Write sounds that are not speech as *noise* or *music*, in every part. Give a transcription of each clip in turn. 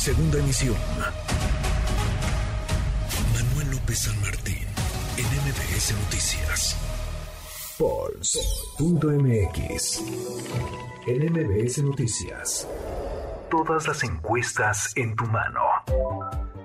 Segunda emisión. Manuel López San Martín, en MBS Noticias. Pulse.mx. En MBS Noticias. Todas las encuestas en tu mano.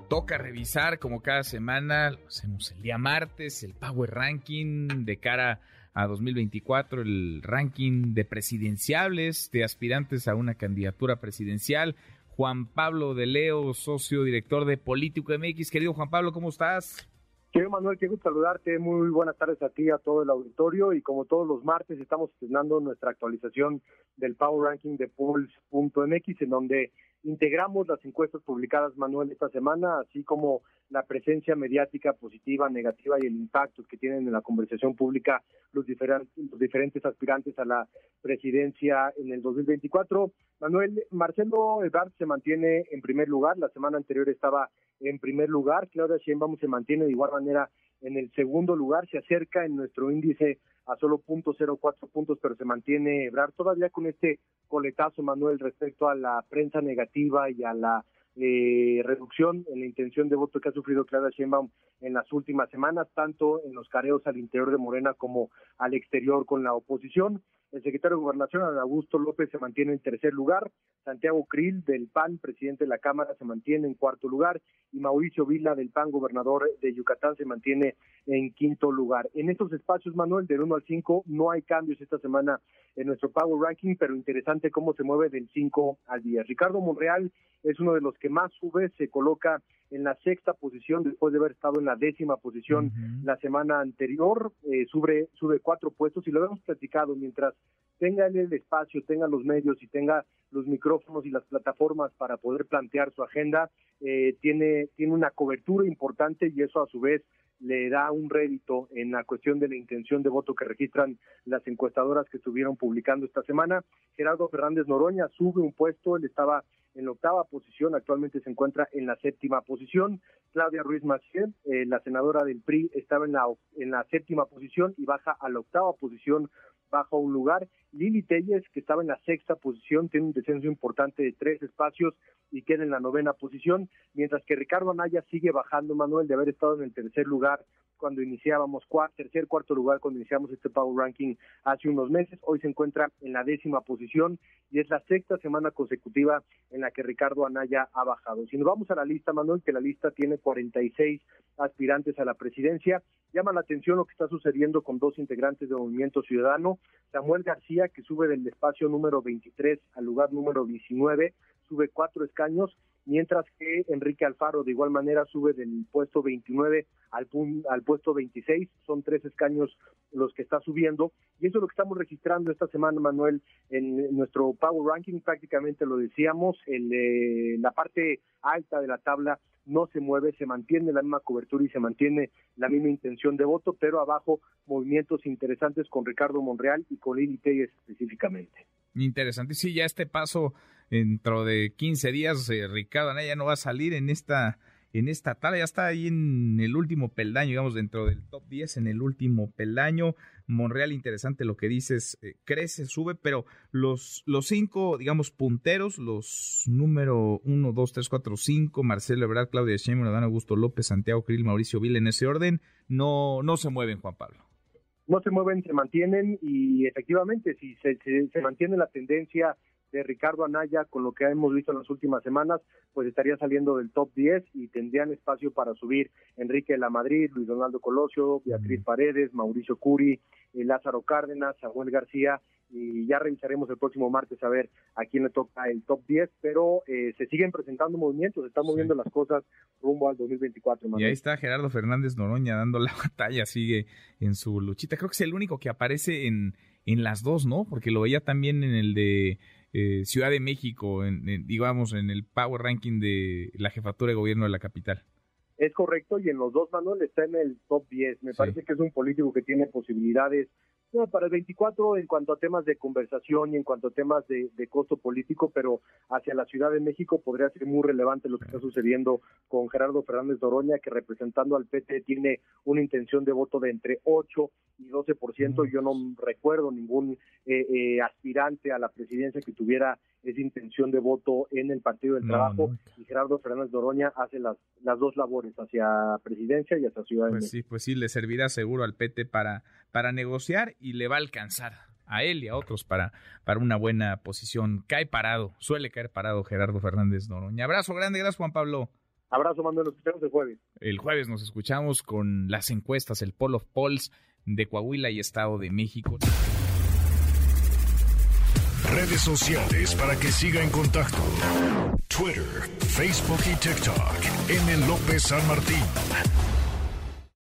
Toca revisar como cada semana, lo hacemos el día martes, el Power Ranking de cara a 2024, el ranking de presidenciables, de aspirantes a una candidatura presidencial. Juan Pablo de Leo, socio director de Político MX. Querido Juan Pablo, ¿cómo estás? Querido Manuel, qué gusto saludarte. Muy buenas tardes a ti, a todo el auditorio. Y como todos los martes, estamos estrenando nuestra actualización del Power Ranking de Polls.mx, en donde integramos las encuestas publicadas, Manuel, esta semana, así como la presencia mediática positiva, negativa y el impacto que tienen en la conversación pública los, diferentes, aspirantes a la presidencia en el 2024. Manuel, Marcelo Ebrard se mantiene en primer lugar, la semana anterior estaba en primer lugar, Claudia Sheinbaum se mantiene de igual manera en el segundo lugar, se acerca en nuestro índice a solo .04 puntos, pero se mantiene Ebrard todavía con este coletazo, Manuel, respecto a la prensa negativa y a la eh, reducción en la intención de voto que ha sufrido Claudia Sheinbaum en las últimas semanas, tanto en los careos al interior de Morena como al exterior con la oposición. El secretario de Gobernación, Augusto López, se mantiene en tercer lugar. Santiago Krill, del PAN, presidente de la Cámara, se mantiene en cuarto lugar. Y Mauricio Vila, del PAN, gobernador de Yucatán, se mantiene en quinto lugar. En estos espacios, Manuel, del 1 al 5, no hay cambios esta semana en nuestro Power Ranking, pero interesante cómo se mueve del 5 al 10. Ricardo Monreal es uno de los que más sube, se coloca en la sexta posición después de haber estado en la décima posición la semana anterior, eh, sube, sube cuatro puestos y lo hemos platicado mientras tenga el espacio, tenga los medios y tenga los micrófonos y las plataformas para poder plantear su agenda, eh, tiene, tiene una cobertura importante y eso a su vez le da un rédito en la cuestión de la intención de voto que registran las encuestadoras que estuvieron publicando esta semana. Gerardo Fernández Noroña sube un puesto, él estaba en la octava posición, actualmente se encuentra en la séptima posición. Claudia Ruiz Maciel, eh, la senadora del PRI, estaba en la, en la séptima posición y baja a la octava posición bajo un lugar. Lili Telles, que estaba en la sexta posición, tiene un descenso importante de tres espacios y queda en la novena posición, mientras que Ricardo Anaya sigue bajando, Manuel, de haber estado en el tercer lugar cuando iniciábamos, tercer, cuarto lugar cuando iniciamos este Power Ranking hace unos meses. Hoy se encuentra en la décima posición y es la sexta semana consecutiva en la que Ricardo Anaya ha bajado. Si nos vamos a la lista, Manuel, que la lista tiene 46 aspirantes a la presidencia, llama la atención lo que está sucediendo con dos integrantes del Movimiento Ciudadano, Samuel García, que sube del espacio número 23 al lugar número 19, sube cuatro escaños, mientras que Enrique Alfaro de igual manera sube del puesto 29 al, al puesto 26, son tres escaños los que está subiendo, y eso es lo que estamos registrando esta semana, Manuel, en nuestro Power Ranking, prácticamente lo decíamos, en la parte alta de la tabla no se mueve, se mantiene la misma cobertura y se mantiene la misma intención de voto, pero abajo movimientos interesantes con Ricardo Monreal y con Lili Telles específicamente. Interesante, sí, ya este paso dentro de 15 días, eh, Ricardo Anaya no va a salir en esta en esta tabla, ya está ahí en el último peldaño, digamos, dentro del top 10, en el último peldaño. Monreal, interesante lo que dices, eh, crece, sube, pero los, los cinco, digamos, punteros, los número 1, 2, 3, 4, 5, Marcelo Ebrard, Claudia Sheinbaum, Adán Augusto López, Santiago Krill, Mauricio Vila, en ese orden, no, no se mueven, Juan Pablo no se mueven, se mantienen y efectivamente si se, se, mantiene la tendencia de Ricardo Anaya con lo que hemos visto en las últimas semanas, pues estaría saliendo del top 10 y tendrían espacio para subir Enrique de la Madrid, Luis Donaldo Colosio, Beatriz Paredes, Mauricio Curi, eh, Lázaro Cárdenas, Samuel García y ya revisaremos el próximo martes a ver a quién le toca el top 10, pero eh, se siguen presentando movimientos, se están moviendo las cosas rumbo al 2024. Y ahí está Gerardo Fernández Noroña dando la *laughs* batalla, sigue en su luchita. Creo que es el único que aparece en, en las dos, ¿no? Porque lo veía también en el de eh, Ciudad de México, en, digamos, en el Power Ranking de la jefatura de gobierno de la capital. Es correcto, y en los dos, Manuel, está en el top 10. Me parece que es un político que tiene posibilidades para el 24 en cuanto a temas de conversación y en cuanto a temas de, costo político, pero hacia la Ciudad de México podría ser muy relevante lo que está sucediendo con Gerardo Fernández Doroña, que representando al PT tiene una intención de voto de entre 8 y 12%. Yo no recuerdo ningún eh, eh, aspirante a la presidencia que tuviera esa intención de voto en el Partido del Trabajo y Gerardo Fernández Doroña hace las, las dos labores, hacia presidencia y hacia Ciudad de pues México. Sí, pues sí, le servirá seguro al PT para, para negociar y le va a alcanzar a él y a otros para, para una buena posición. Cae parado, suele caer parado Gerardo Fernández Noroña. Abrazo grande, gracias Juan Pablo. Abrazo, Manuel, nos escuchamos el jueves. El jueves nos escuchamos con las encuestas, el Poll of Polls de Coahuila y Estado de México. Redes sociales para que siga en contacto: Twitter, Facebook y TikTok. M. López San Martín.